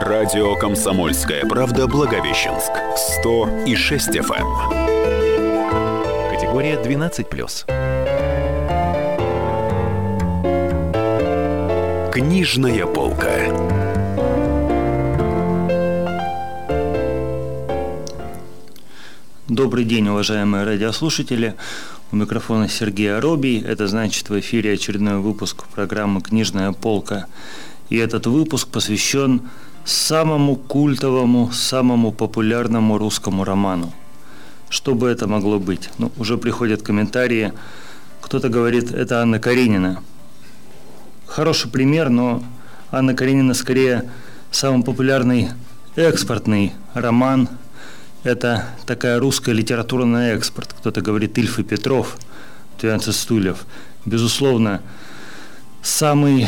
Радио «Комсомольская правда» Благовещенск. 106 FM. Эм. Категория 12+. Книжная полка. Добрый день, уважаемые радиослушатели. У микрофона Сергей Аробий. Это значит в эфире очередной выпуск программы «Книжная полка». И этот выпуск посвящен самому культовому, самому популярному русскому роману. Что бы это могло быть? Ну, уже приходят комментарии. Кто-то говорит, это Анна Каренина. Хороший пример, но Анна Каренина скорее самый популярный экспортный роман. Это такая русская литература на экспорт. Кто-то говорит Ильф и Петров, 12 стульев. Безусловно, самый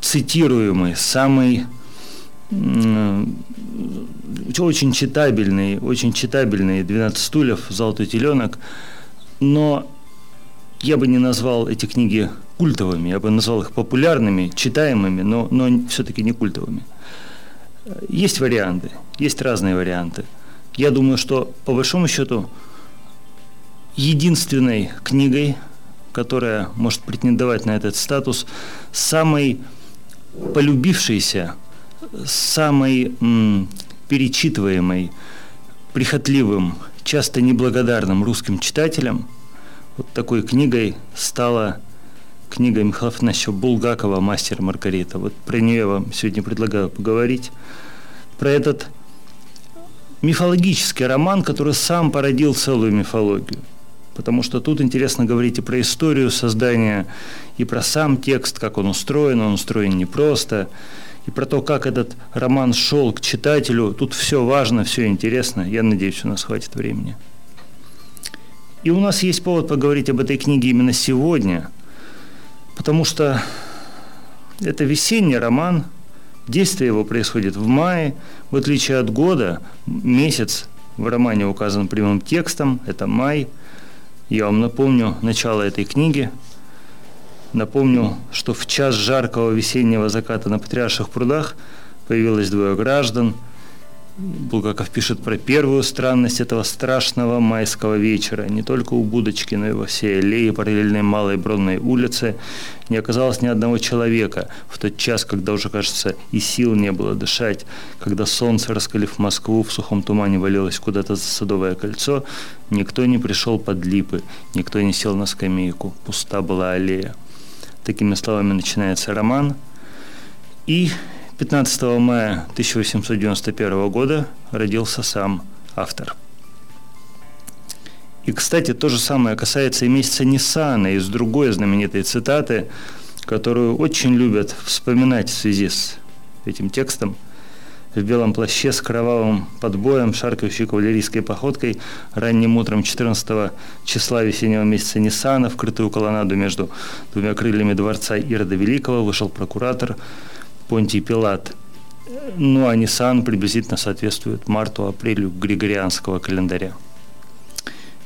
цитируемый, самый очень читабельный, очень читабельный «12 стульев», «Золотой теленок», но я бы не назвал эти книги культовыми, я бы назвал их популярными, читаемыми, но, но все-таки не культовыми. Есть варианты, есть разные варианты. Я думаю, что по большому счету единственной книгой, которая может претендовать на этот статус, самой полюбившейся самой м, перечитываемой, прихотливым, часто неблагодарным русским читателям вот такой книгой стала книга Михаила Афанасьевича Булгакова «Мастер Маргарита». Вот про нее я вам сегодня предлагаю поговорить. Про этот мифологический роман, который сам породил целую мифологию. Потому что тут интересно говорить и про историю создания, и про сам текст, как он устроен. Он устроен непросто. просто и про то, как этот роман шел к читателю. Тут все важно, все интересно. Я надеюсь, у нас хватит времени. И у нас есть повод поговорить об этой книге именно сегодня, потому что это весенний роман, действие его происходит в мае, в отличие от года, месяц в романе указан прямым текстом, это май. Я вам напомню начало этой книги – Напомню, что в час жаркого весеннего заката на Патриарших прудах появилось двое граждан. Булгаков пишет про первую странность этого страшного майского вечера. Не только у будочки, но и во всей аллее параллельной Малой Бронной улице не оказалось ни одного человека в тот час, когда уже, кажется, и сил не было дышать, когда солнце, раскалив Москву, в сухом тумане валилось куда-то за Садовое кольцо, никто не пришел под липы, никто не сел на скамейку, пуста была аллея. Такими словами начинается роман. И 15 мая 1891 года родился сам автор. И, кстати, то же самое касается и месяца Ниссана из другой знаменитой цитаты, которую очень любят вспоминать в связи с этим текстом – в белом плаще с кровавым подбоем, шаркающей кавалерийской походкой, ранним утром 14 числа весеннего месяца Ниссана, вкрытую колоннаду между двумя крыльями дворца Ирода Великого, вышел прокуратор Понтий Пилат. Ну а Ниссан приблизительно соответствует марту-апрелю Григорианского календаря.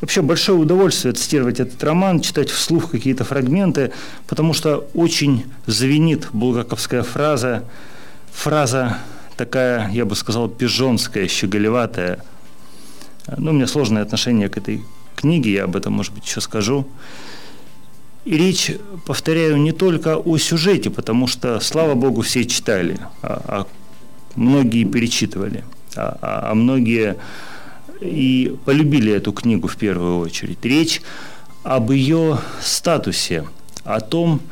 Вообще большое удовольствие цитировать этот роман, читать вслух какие-то фрагменты, потому что очень звенит булгаковская фраза, фраза такая, я бы сказал, пижонская, щеголеватая. Ну, у меня сложное отношение к этой книге, я об этом, может быть, еще скажу. И речь, повторяю, не только о сюжете, потому что, слава богу, все читали, а, а многие перечитывали, а, а, а многие и полюбили эту книгу в первую очередь. Речь об ее статусе, о том,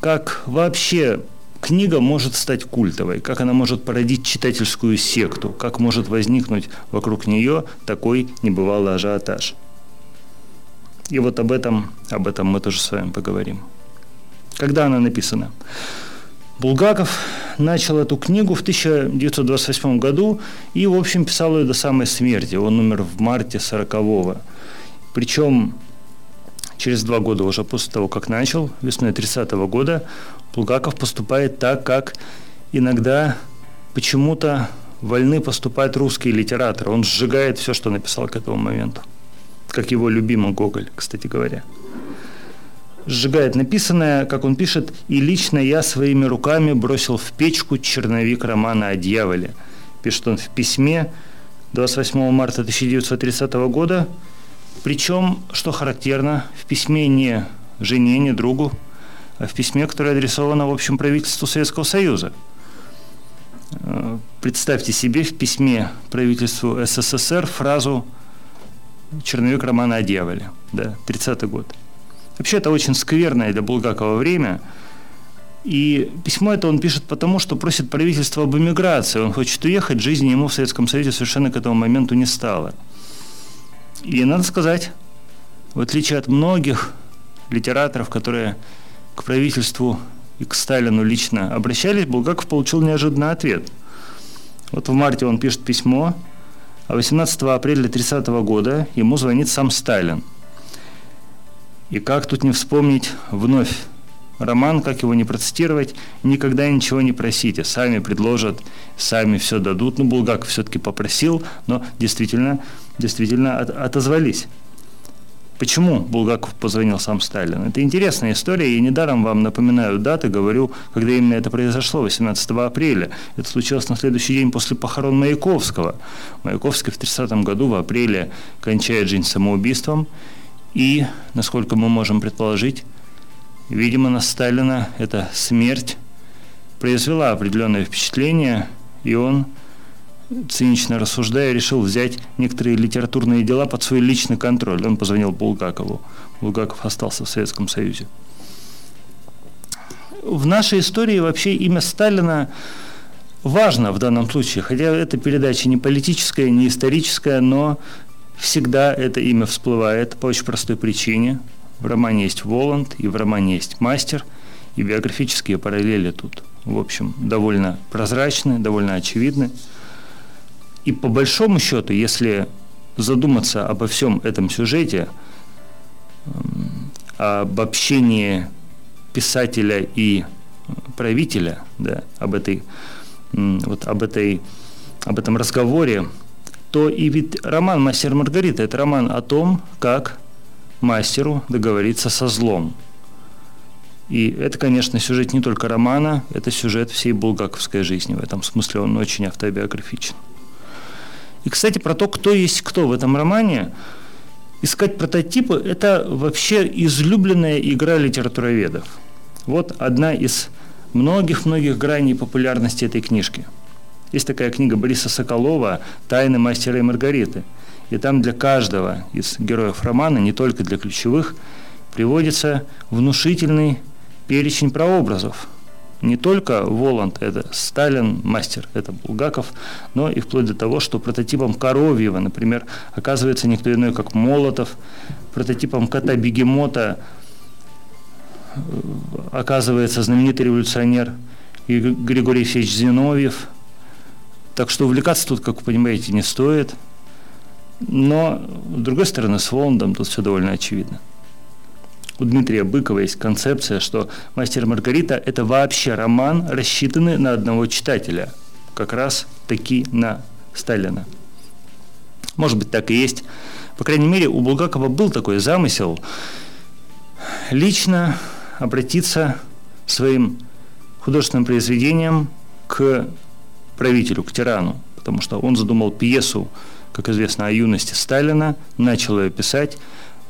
как вообще книга может стать культовой, как она может породить читательскую секту, как может возникнуть вокруг нее такой небывалый ажиотаж. И вот об этом, об этом мы тоже с вами поговорим. Когда она написана? Булгаков начал эту книгу в 1928 году и, в общем, писал ее до самой смерти. Он умер в марте 40-го. Причем через два года уже после того, как начал, весной 30-го года, Булгаков поступает так, как иногда почему-то вольны поступать русские литераторы. Он сжигает все, что написал к этому моменту. Как его любимый Гоголь, кстати говоря. сжигает написанное, как он пишет, «И лично я своими руками бросил в печку черновик романа о дьяволе». Пишет он в письме 28 марта 1930 года. Причем, что характерно, в письме не жене, не другу, а в письме, которое адресовано, в общем, правительству Советского Союза. Э, представьте себе в письме правительству СССР фразу «Черновик романа о дьяволе», да, 30-й год. Вообще это очень скверное для Булгакова время. И письмо это он пишет потому, что просит правительство об эмиграции. Он хочет уехать, жизни ему в Советском Союзе совершенно к этому моменту не стало. И надо сказать, в отличие от многих литераторов, которые к правительству и к Сталину лично обращались, Булгаков получил неожиданный ответ. Вот в марте он пишет письмо, а 18 апреля 30 года ему звонит сам Сталин. И как тут не вспомнить вновь роман, как его не процитировать, никогда ничего не просите, сами предложат, сами все дадут. Ну, Булгаков все-таки попросил, но действительно, действительно от, отозвались. Почему Булгаков позвонил сам Сталин? Это интересная история, и недаром вам напоминаю даты, говорю, когда именно это произошло, 18 апреля. Это случилось на следующий день после похорон Маяковского. Маяковский в 30 году в апреле кончает жизнь самоубийством, и, насколько мы можем предположить, видимо, на Сталина эта смерть произвела определенное впечатление, и он цинично рассуждая, решил взять некоторые литературные дела под свой личный контроль. Он позвонил Булгакову. Булгаков остался в Советском Союзе. В нашей истории вообще имя Сталина важно в данном случае, хотя эта передача не политическая, не историческая, но всегда это имя всплывает по очень простой причине. В романе есть Воланд, и в романе есть Мастер, и биографические параллели тут, в общем, довольно прозрачны, довольно очевидны. И по большому счету, если задуматься обо всем этом сюжете, об общении писателя и правителя, да, об этой, вот об этой, об этом разговоре, то и ведь роман «Мастер Маргарита» – это роман о том, как мастеру договориться со злом. И это, конечно, сюжет не только романа, это сюжет всей булгаковской жизни. В этом смысле он очень автобиографичен. И, кстати, про то, кто есть кто в этом романе, искать прототипы – это вообще излюбленная игра литературоведов. Вот одна из многих-многих граней популярности этой книжки. Есть такая книга Бориса Соколова «Тайны мастера и Маргариты». И там для каждого из героев романа, не только для ключевых, приводится внушительный перечень прообразов – не только Воланд – это Сталин, мастер – это Булгаков, но и вплоть до того, что прототипом Коровьева, например, оказывается никто иной, как Молотов, прототипом кота-бегемота э, оказывается знаменитый революционер Григорий Феч Зиновьев. Так что увлекаться тут, как вы понимаете, не стоит. Но, с другой стороны, с Воландом тут все довольно очевидно у Дмитрия Быкова есть концепция, что «Мастер Маргарита» – это вообще роман, рассчитанный на одного читателя, как раз таки на Сталина. Может быть, так и есть. По крайней мере, у Булгакова был такой замысел лично обратиться своим художественным произведением к правителю, к тирану, потому что он задумал пьесу, как известно, о юности Сталина, начал ее писать,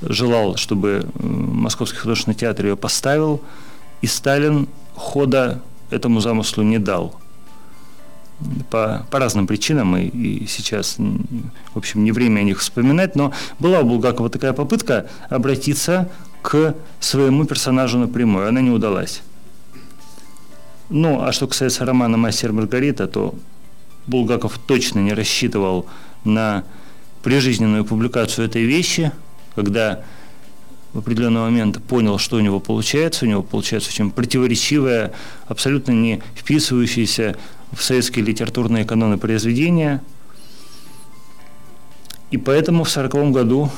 желал, чтобы Московский художественный театр ее поставил, и Сталин хода этому замыслу не дал. По, по разным причинам, и, и сейчас, в общем, не время о них вспоминать, но была у Булгакова такая попытка обратиться к своему персонажу напрямую, она не удалась. Ну, а что касается романа «Мастер Маргарита», то Булгаков точно не рассчитывал на прижизненную публикацию этой вещи – когда в определенный момент понял, что у него получается, у него получается очень противоречивое, абсолютно не вписывающееся в советские литературные каноны произведения. И поэтому в сороковом году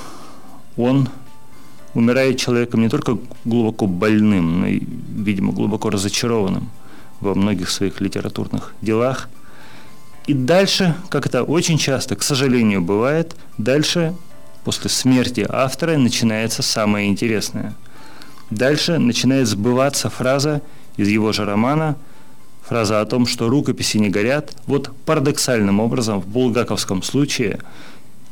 он умирает человеком не только глубоко больным, но и, видимо, глубоко разочарованным во многих своих литературных делах. И дальше, как это очень часто, к сожалению, бывает, дальше после смерти автора начинается самое интересное. Дальше начинает сбываться фраза из его же романа, фраза о том, что рукописи не горят. Вот парадоксальным образом в булгаковском случае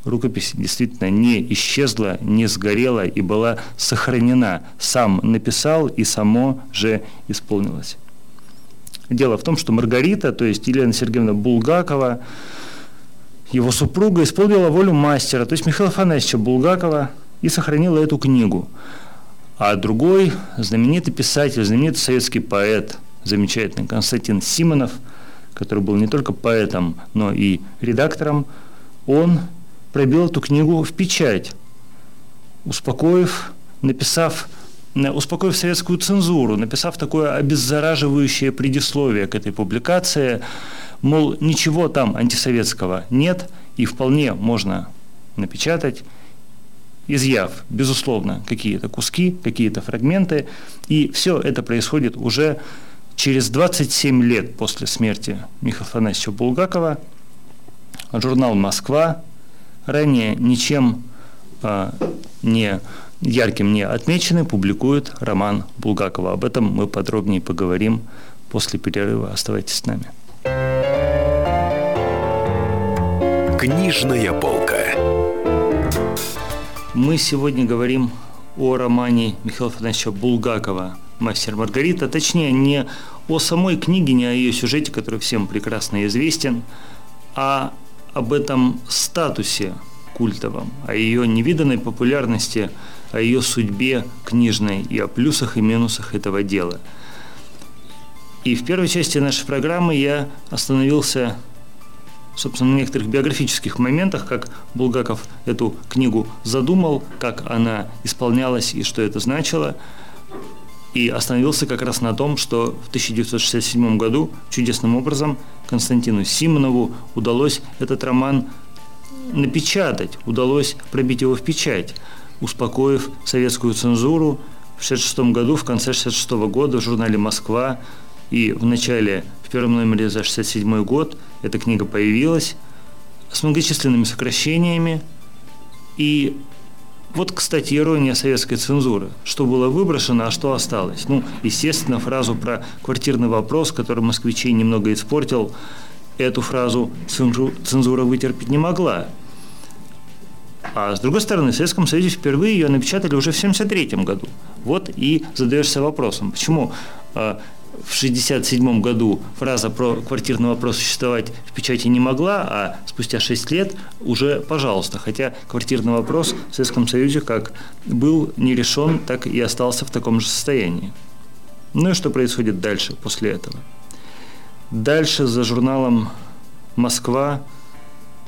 рукопись действительно не исчезла, не сгорела и была сохранена. Сам написал и само же исполнилось. Дело в том, что Маргарита, то есть Елена Сергеевна Булгакова, его супруга исполнила волю мастера, то есть Михаила Афанасьевича Булгакова, и сохранила эту книгу. А другой знаменитый писатель, знаменитый советский поэт, замечательный Константин Симонов, который был не только поэтом, но и редактором, он пробил эту книгу в печать, успокоив, написав успокоив советскую цензуру, написав такое обеззараживающее предисловие к этой публикации, мол, ничего там антисоветского нет, и вполне можно напечатать, изъяв, безусловно, какие-то куски, какие-то фрагменты, и все это происходит уже через 27 лет после смерти Михаила Афанасьевича Булгакова. Журнал «Москва», ранее ничем а, не ярким не отмечены, публикует роман Булгакова. Об этом мы подробнее поговорим после перерыва. Оставайтесь с нами. Книжная полка. Мы сегодня говорим о романе Михаила Афанасьевича Булгакова «Мастер Маргарита», точнее, не о самой книге, не о ее сюжете, который всем прекрасно известен, а об этом статусе культовом, о ее невиданной популярности – о ее судьбе книжной и о плюсах и минусах этого дела. И в первой части нашей программы я остановился, собственно, на некоторых биографических моментах, как Булгаков эту книгу задумал, как она исполнялась и что это значило. И остановился как раз на том, что в 1967 году чудесным образом Константину Симонову удалось этот роман напечатать, удалось пробить его в печать успокоив советскую цензуру, в 1966 году, в конце 1966 года в журнале «Москва» и в начале, первом номере за 1967 год эта книга появилась с многочисленными сокращениями. И вот, кстати, ирония советской цензуры. Что было выброшено, а что осталось? Ну, естественно, фразу про квартирный вопрос, который москвичей немного испортил, эту фразу цензура вытерпеть не могла. А с другой стороны, в Советском Союзе впервые ее напечатали уже в 1973 году. Вот и задаешься вопросом, почему а, в 1967 году фраза про квартирный вопрос существовать в печати не могла, а спустя 6 лет уже пожалуйста. Хотя квартирный вопрос в Советском Союзе как был не решен, так и остался в таком же состоянии. Ну и что происходит дальше, после этого? Дальше за журналом «Москва»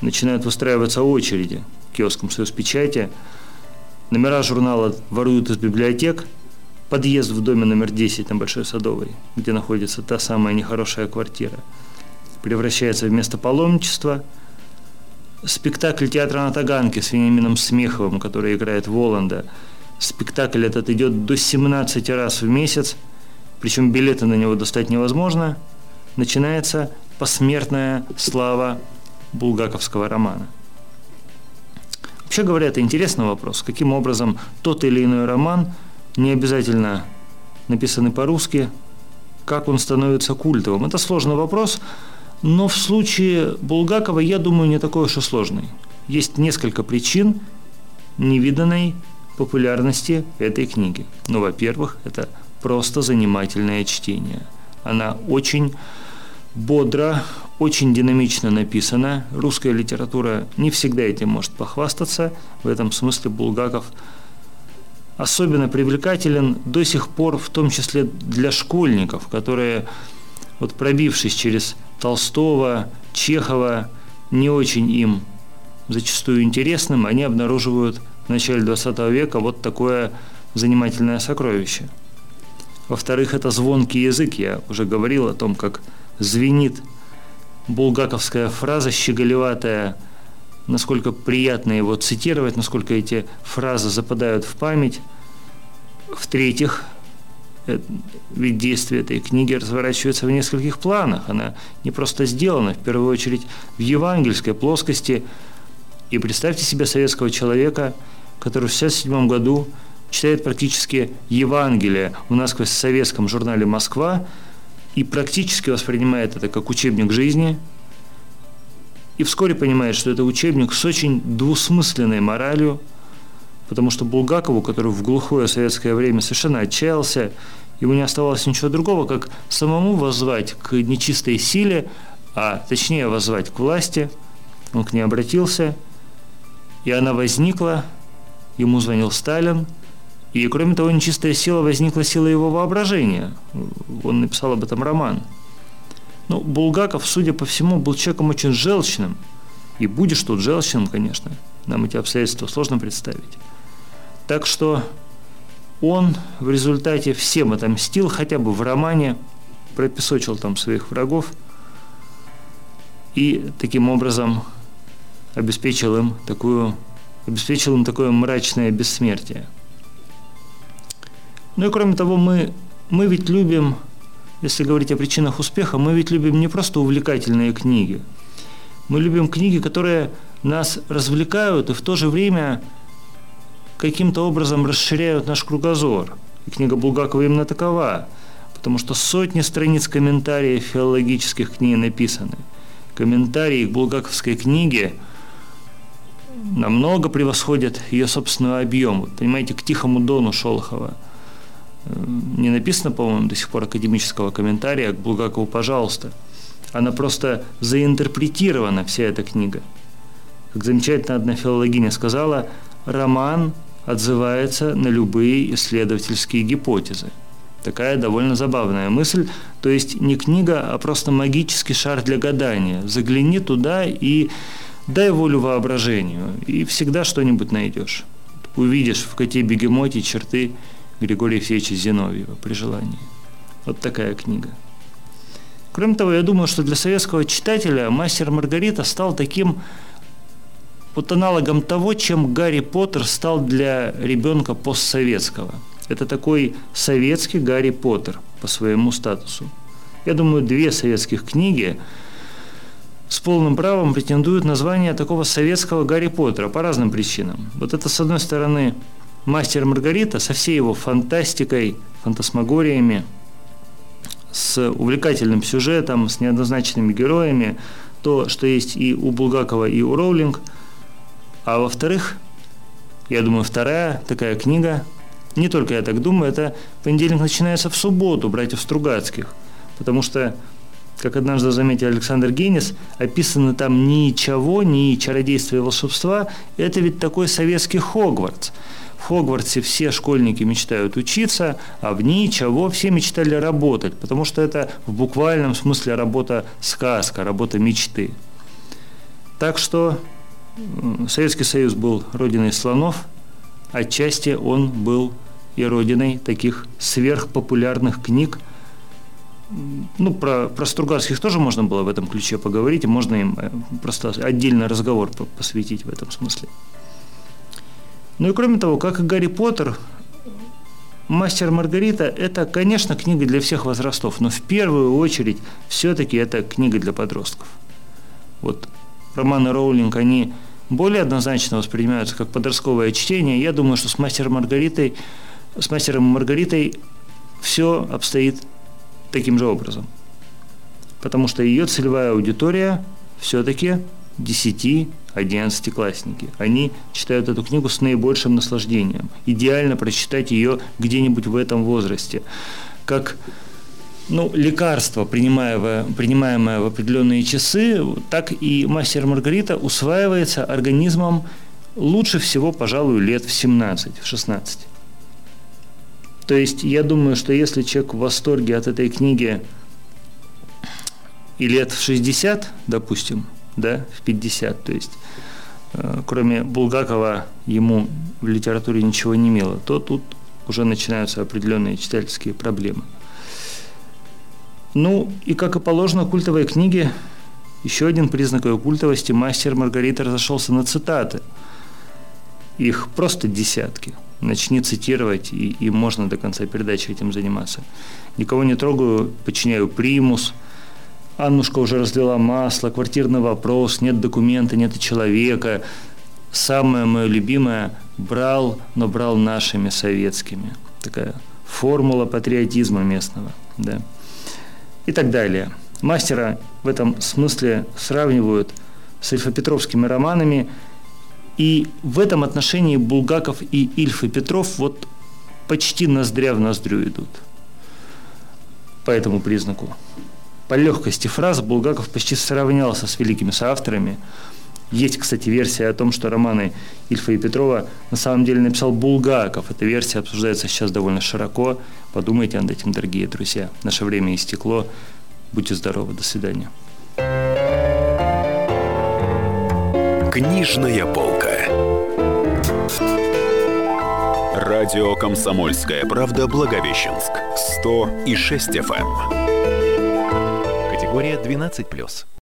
начинают выстраиваться очереди – киоском печати. Номера журнала воруют из библиотек. Подъезд в доме номер 10 на Большой Садовой, где находится та самая нехорошая квартира, превращается в место паломничества. Спектакль театра на Таганке с Вениамином Смеховым, который играет Воланда. Спектакль этот идет до 17 раз в месяц, причем билеты на него достать невозможно. Начинается посмертная слава булгаковского романа – Вообще говоря, это интересный вопрос. Каким образом тот или иной роман, не обязательно написанный по-русски, как он становится культовым? Это сложный вопрос, но в случае Булгакова, я думаю, не такой уж и сложный. Есть несколько причин невиданной популярности этой книги. Ну, во-первых, это просто занимательное чтение. Она очень бодро, очень динамично написана. Русская литература не всегда этим может похвастаться. В этом смысле Булгаков особенно привлекателен до сих пор, в том числе для школьников, которые, вот пробившись через Толстого, Чехова, не очень им зачастую интересным, они обнаруживают в начале 20 века вот такое занимательное сокровище. Во-вторых, это звонкий язык. Я уже говорил о том, как звенит булгаковская фраза щеголеватая, насколько приятно его цитировать, насколько эти фразы западают в память. В-третьих, э, ведь действие этой книги разворачивается в нескольких планах. Она не просто сделана, в первую очередь, в евангельской плоскости. И представьте себе советского человека, который в 1967 году читает практически Евангелие у нас в советском журнале «Москва» и практически воспринимает это как учебник жизни, и вскоре понимает, что это учебник с очень двусмысленной моралью, потому что Булгакову, который в глухое советское время совершенно отчаялся, ему не оставалось ничего другого, как самому воззвать к нечистой силе, а точнее воззвать к власти. Он к ней обратился, и она возникла, ему звонил Сталин, и кроме того, нечистая сила возникла сила его воображения. Он написал об этом роман. Но Булгаков, судя по всему, был человеком очень желчным. И будешь тут желчным, конечно. Нам эти обстоятельства сложно представить. Так что он в результате всем отомстил, хотя бы в романе, пропесочил там своих врагов и таким образом обеспечил им такую обеспечил им такое мрачное бессмертие. Ну и кроме того, мы, мы ведь любим, если говорить о причинах успеха, мы ведь любим не просто увлекательные книги. Мы любим книги, которые нас развлекают и в то же время каким-то образом расширяют наш кругозор. И книга Булгакова именно такова, потому что сотни страниц комментариев филологических к ней написаны. Комментарии к булгаковской книге намного превосходят ее собственного объема. Понимаете, к «Тихому дону» Шолохова – не написано, по-моему, до сих пор академического комментария к Булгакову «пожалуйста». Она просто заинтерпретирована, вся эта книга. Как замечательно одна филологиня сказала, роман отзывается на любые исследовательские гипотезы. Такая довольно забавная мысль. То есть не книга, а просто магический шар для гадания. Загляни туда и дай волю воображению, и всегда что-нибудь найдешь. Увидишь в коте бегемоте черты Григория Евсеевича Зиновьева при желании. Вот такая книга. Кроме того, я думаю, что для советского читателя «Мастер Маргарита» стал таким вот аналогом того, чем Гарри Поттер стал для ребенка постсоветского. Это такой советский Гарри Поттер по своему статусу. Я думаю, две советских книги с полным правом претендуют на звание такого советского Гарри Поттера по разным причинам. Вот это, с одной стороны, Мастер Маргарита со всей его фантастикой, фантасмагориями, с увлекательным сюжетом, с неоднозначными героями, то, что есть и у Булгакова, и у Роулинг. А во-вторых, я думаю, вторая такая книга, не только я так думаю, это понедельник начинается в субботу братьев Стругацких, потому что как однажды заметил Александр Генис, описано там ничего, ни чародейства и волшебства. Это ведь такой советский Хогвартс. В Хогвартсе все школьники мечтают учиться, а в ничего все мечтали работать, потому что это в буквальном смысле работа сказка, работа мечты. Так что Советский Союз был родиной слонов, отчасти он был и родиной таких сверхпопулярных книг. Ну, про, про Стругацких тоже можно было в этом ключе поговорить, можно им э, просто отдельный разговор посвятить в этом смысле. Ну и кроме того, как и Гарри Поттер, «Мастер Маргарита» – это, конечно, книга для всех возрастов, но в первую очередь все-таки это книга для подростков. Вот романы Роулинг, они более однозначно воспринимаются как подростковое чтение. Я думаю, что с «Мастером Маргаритой», с «Мастером Маргаритой» все обстоит таким же образом. Потому что ее целевая аудитория все-таки 10 одиннадцатиклассники. Они читают эту книгу с наибольшим наслаждением. Идеально прочитать ее где-нибудь в этом возрасте. Как ну, лекарство, принимаемое, принимаемое в определенные часы, так и мастер Маргарита усваивается организмом лучше всего, пожалуй, лет в 17, в 16. То есть я думаю, что если человек в восторге от этой книги и лет в 60, допустим, да, в 50, то есть кроме Булгакова ему в литературе ничего не имело, то тут уже начинаются определенные читательские проблемы. Ну, и как и положено культовой книге, еще один признак ее культовости – мастер Маргарита разошелся на цитаты. Их просто десятки. Начни цитировать, и, и можно до конца передачи этим заниматься. Никого не трогаю, подчиняю примус – Аннушка уже разлила масло, квартирный вопрос, нет документа, нет человека. самое мое любимое «брал, но брал нашими советскими». Такая формула патриотизма местного. Да. И так далее. Мастера в этом смысле сравнивают с ильфо-петровскими романами. И в этом отношении Булгаков и Ильф и Петров вот почти ноздря в ноздрю идут. По этому признаку. По легкости фраз Булгаков почти сравнялся с великими соавторами. Есть, кстати, версия о том, что романы Ильфа и Петрова на самом деле написал Булгаков. Эта версия обсуждается сейчас довольно широко. Подумайте над этим, дорогие друзья. Наше время истекло. Будьте здоровы. До свидания. Книжная полка. Радио «Комсомольская правда» Благовещенск. 100 и 6 FM. Категория 12+.